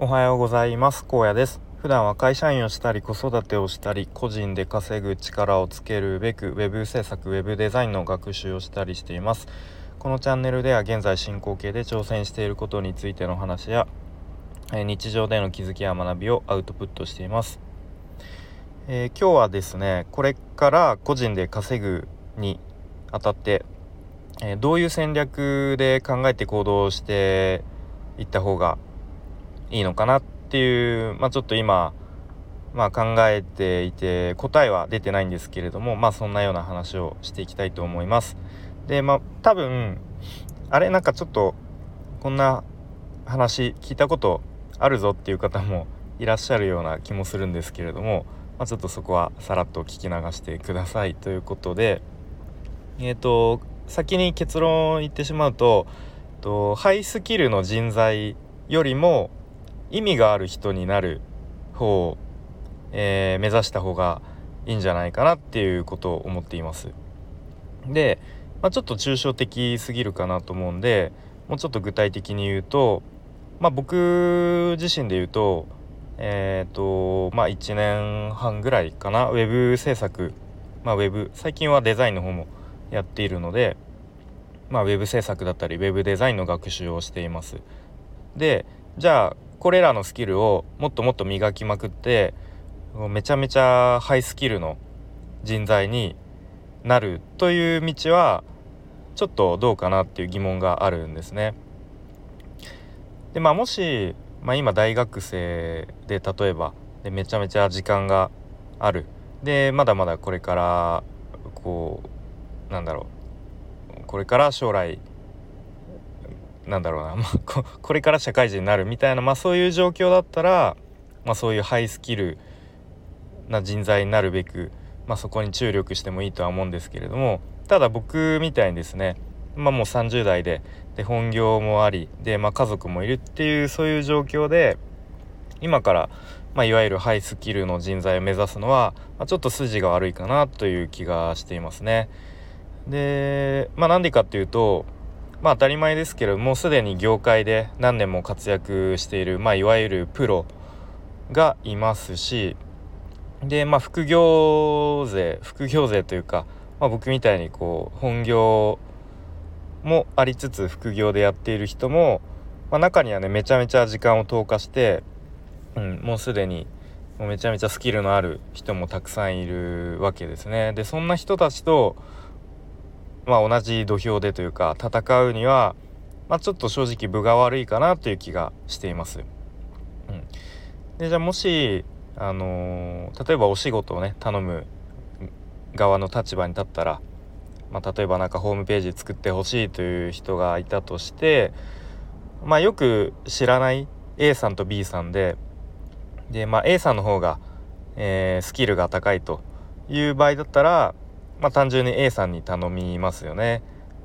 おはようございます。高野です。普段は会社員をしたり子育てをしたり個人で稼ぐ力をつけるべく web 制作 web デザインの学習をしたりしています。このチャンネルでは現在進行形で挑戦していることについての話や日常での気づきや学びをアウトプットしています、えー、今日はですねこれから個人で稼ぐにあたって、えー、どういう戦略で考えて行動していった方がいいのかなっていう、まあ、ちょっと今、まあ、考えていて答えは出てないんですけれどもまあそんなような話をしていきたいと思います。でまあ多分あれなんかちょっとこんな話聞いたことあるぞっていう方もいらっしゃるような気もするんですけれども、まあ、ちょっとそこはさらっと聞き流してくださいということでえっ、と先に結論を言ってしまうととハイスキルの人材よりも意味がある人になる方を、えー、目指した方がいいんじゃないかなっていうことを思っています。で、まあ、ちょっと抽象的すぎるかなと思うんでもうちょっと具体的に言うと、まあ、僕自身で言うとえっ、ー、とまあ1年半ぐらいかなウェブ制作まあウェブ最近はデザインの方もやっているのでまあウェブ制作だったりウェブデザインの学習をしています。でじゃあこれらのスキルをもっともっと磨きまくってめちゃめちゃハイスキルの人材になるという道はちょっとどうかなっていう疑問があるんですね。でまあもし、まあ、今大学生で例えばでめちゃめちゃ時間があるでまだまだこれからこうなんだろうこれから将来なんだろうな、まあ、ここれから社会人になるみたいな、まあ、そういう状況だったら、まあ、そういうハイスキルな人材になるべく、まあ、そこに注力してもいいとは思うんですけれども。ただ僕みたいにですね、まあ、もう30代でで本業もありで、まあ、家族もいるっていうそういう状況で今から、まあ、いわゆるハイスキルの人材を目指すのは、まあ、ちょっと筋が悪いかなという気がしていますね。でまあなんでかっていうとまあ当たり前ですけどもうすでに業界で何年も活躍している、まあ、いわゆるプロがいますしでまあ副業税副業税というか、まあ、僕みたいにこう本業もありつつ副業でやっている人も、まあ、中にはねめちゃめちゃ時間を投下して、うん、もうすでにもうめちゃめちゃスキルのある人もたくさんいるわけですね。でそんな人たちとまあ、同じ土俵でというか戦うには、まあ、ちょっと正直分が悪いかなという気がしています。うん、でじゃあもし、あのー、例えばお仕事をね頼む側の立場に立ったら、まあ、例えば何かホームページ作ってほしいという人がいたとして、まあ、よく知らない A さんと B さんでで、まあ、A さんの方が、えー、スキルが高いという場合だったらまあ単純に A さんに頼みますよね。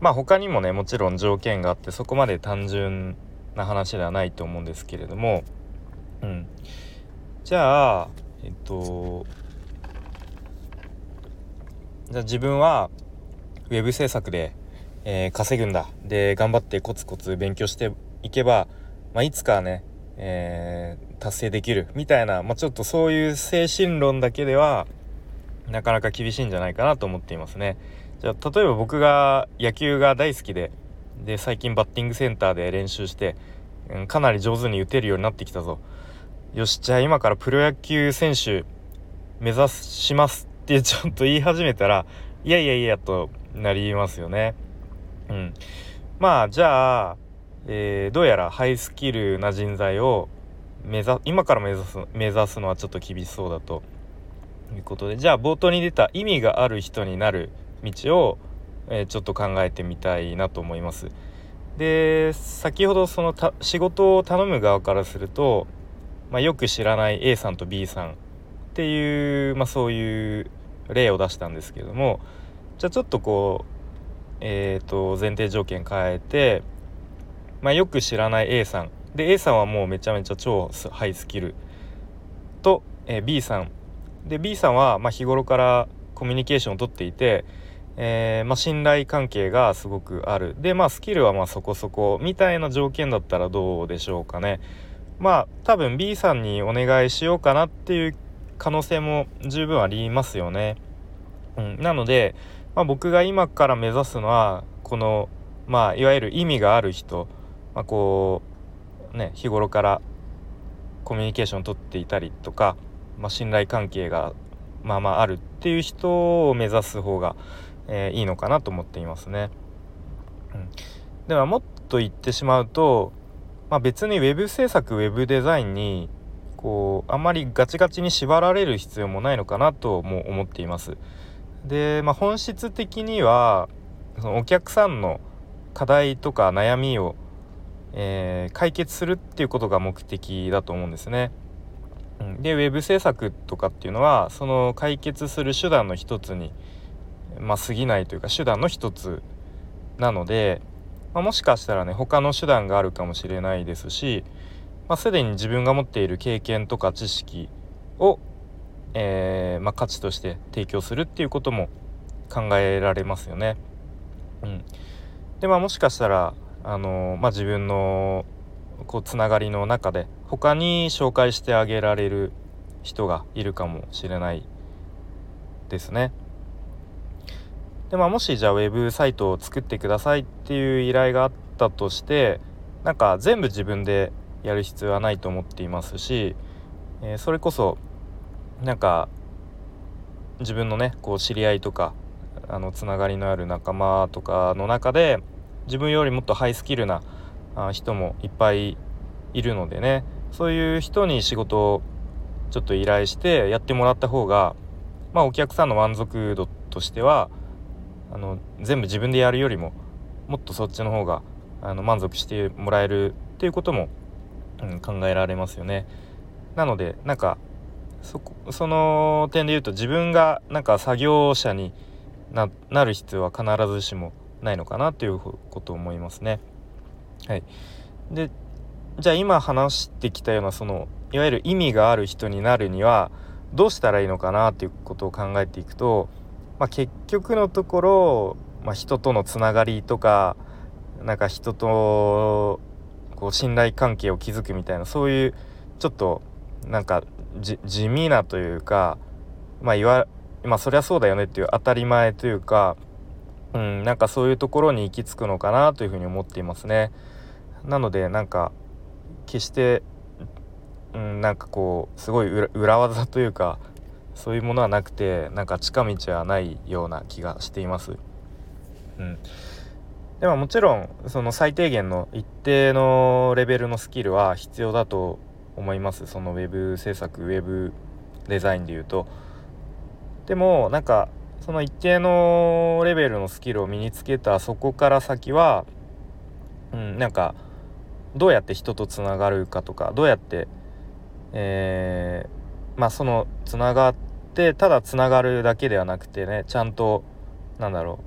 まあ他にもねもちろん条件があってそこまで単純な話ではないと思うんですけれども、うん、じゃあえっとじゃあ自分はウェブ制作で、えー、稼ぐんだ。で頑張ってコツコツ勉強していけば、まあ、いつかね、えー、達成できる。みたいな、まあ、ちょっとそういう精神論だけではなかなか厳しいんじゃないかなと思っていますね。じゃあ例えば僕が野球が大好きでで最近バッティングセンターで練習して、うん、かなり上手に打てるようになってきたぞ。よしじゃあ今からプロ野球選手目指しますってちょっと言い始めたらいやいやいやとなりますよね。うん、まあじゃあ、えー、どうやらハイスキルな人材を目指今から目指す目指すのはちょっと厳しそうだということでじゃあ冒頭に出た意味がある人になる道を、えー、ちょっと考えてみたいなと思います。で先ほどその仕事を頼む側からすると、まあ、よく知らない A さんと B さんっていう、まあ、そういう例を出したんですけどもじゃあちょっとこうえーと、前提条件変えて、まあ、よく知らない A さんで A さんはもうめちゃめちゃ超ハイスキルと、えー、B さんで B さんはま日頃からコミュニケーションをとっていて、えー、ま、信頼関係がすごくある。でまあスキルはまそこそこみたいな条件だったらどうでしょうかね。まあ多分 B さんにお願いしようかなっていう可能性も十分ありますよね。うん、なので、まあ、僕が今から目指すのはこの、まあ、いわゆる意味がある人、まあ、こうね日頃からコミュニケーションをとっていたりとか、まあ、信頼関係がまあまああるっていう人を目指す方が、えー、いいのかなと思っていますね。うん、ではもっと言ってしまうと、まあ、別に web 制作 web デザインにこうあまりガチガチに縛られる必要もないのかなとも思っています。で、まあ、本質的にはそのお客さんの課題とか悩みを、えー、解決するっていうことが目的だと思うんですね。でウェブ制作とかっていうのはその解決する手段の一つに、まあ、過ぎないというか手段の一つなので、まあ、もしかしたらね他の手段があるかもしれないですし、まあ、すでに自分が持っている経験とか知識を、えー、ま、価値として提供するっていうことも考えられますよね。うん、でまあもしかしたらあのま、自分のこうつながりの中で他に紹介してあげられる人がいるかもしれないですね。でまあもしじゃあウェブサイトを作ってくださいっていう依頼があったとしてなんか全部自分でやる必要はないと思っていますし、えー、それこそなんか自分のねこう知り合いとかあのつながりのある仲間とかの中で自分よりもっとハイスキルな人もいっぱいいるのでねそういう人に仕事をちょっと依頼してやってもらった方がまあお客さんの満足度としてはあの全部自分でやるよりももっとそっちの方があの満足してもらえるっていうことも、うん、考えられますよね。なのでなんかそこその点で言うと自分がなんか作業者になる必要は必ずしもないのかなということを思いますね。はい、でじゃあ今話してきたようなそのいわゆる意味がある人になるにはどうしたらいいのかなっていうことを考えていくと、まあ、結局のところ、まあ、人とのつながりとかなんか人とこう信頼関係を築くみたいなそういうちょっとなんか地味なというかまあ言わまあそりゃそうだよねっていう当たり前というか、うん、なんかそういうところに行き着くのかなというふうに思っていますね。なのでなんか決して、うん、なんかこうすごい裏技というかそういうものはなくてなんか近道はないような気がしています。うん、でももちろんその最低限の一定のレベルのスキルは必要だと思いますそのウェブ制作ウェブデザインでいうと。でもなんかその一定のレベルのスキルを身につけたそこから先は、うん、なんかどうやって人とつながるかとかどうやって、えー、まあそのつながってただつながるだけではなくてねちゃんとなんだろ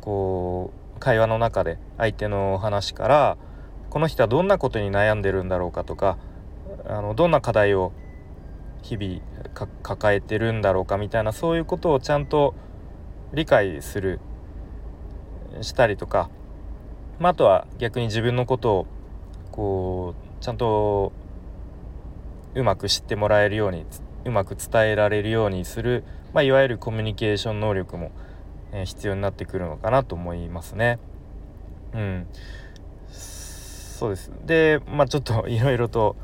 うこう会話の中で相手の話からこの人はどんなことに悩んでるんだろうかとかあのどんな課題を日々抱えてるんだろうかみたいなそういうことをちゃんと理解するしたりとか、まあ、あとは逆に自分のことをこうちゃんとうまく知ってもらえるようにうまく伝えられるようにする、まあ、いわゆるコミュニケーション能力も、えー、必要になってくるのかなと思いますね。うん、そうですで、まあ、ちょっと いろいろと、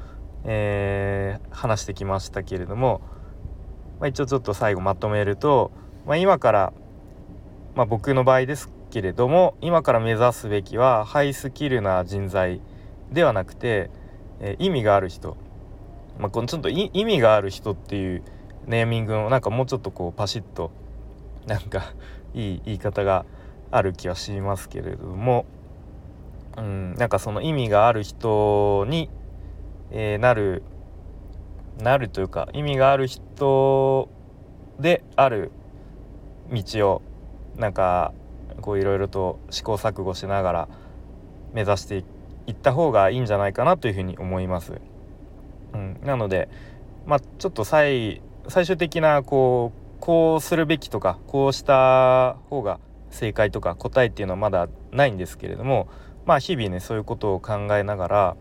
えー、話してきましたけれども、まあ、一応ちょっと最後まとめると、まあ、今から、まあ、僕の場合ですけれども今から目指すべきはハイスキルな人材ではなくて、え、意味がある人、まあ、このちょっと意味がある人っていうネーミングのなんかもうちょっとこうパシッとなんかいい言い方がある気はしますけれども、うん、なんかその意味がある人に、えー、なるなるというか意味がある人である道をなんかこういろいろと試行錯誤しながら目指していく行った方がいいんじゃないかなというふうに思います。うん、なので、まあ、ちょっと最最終的なこうこうするべきとかこうした方が正解とか答えっていうのはまだないんですけれどもまあ日々ねそういうことを考えながら、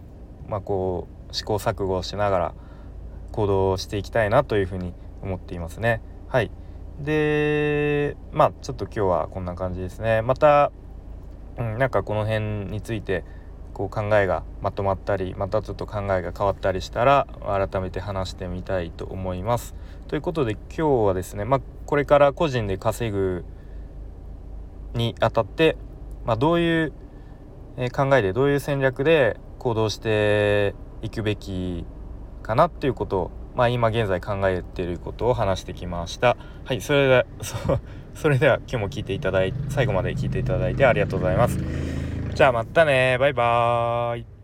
まあ、こう試行錯誤しながら行動していきたいなというふうに思っていますね。はいでまあちょっと今日はこんな感じですね。また、うん、なんかこの辺についてこう考えがまとまったりまたちょっと考えが変わったりしたら改めて話してみたいと思います。ということで今日はですね、まあ、これから個人で稼ぐにあたって、まあ、どういう考えでどういう戦略で行動していくべきかなっていうことを、まあ、今現在考えていることを話してきました。はい、それでは それでは今日も聞いていただいて最後まで聞いていただいてありがとうございます。じゃあまたね。バイバーイ。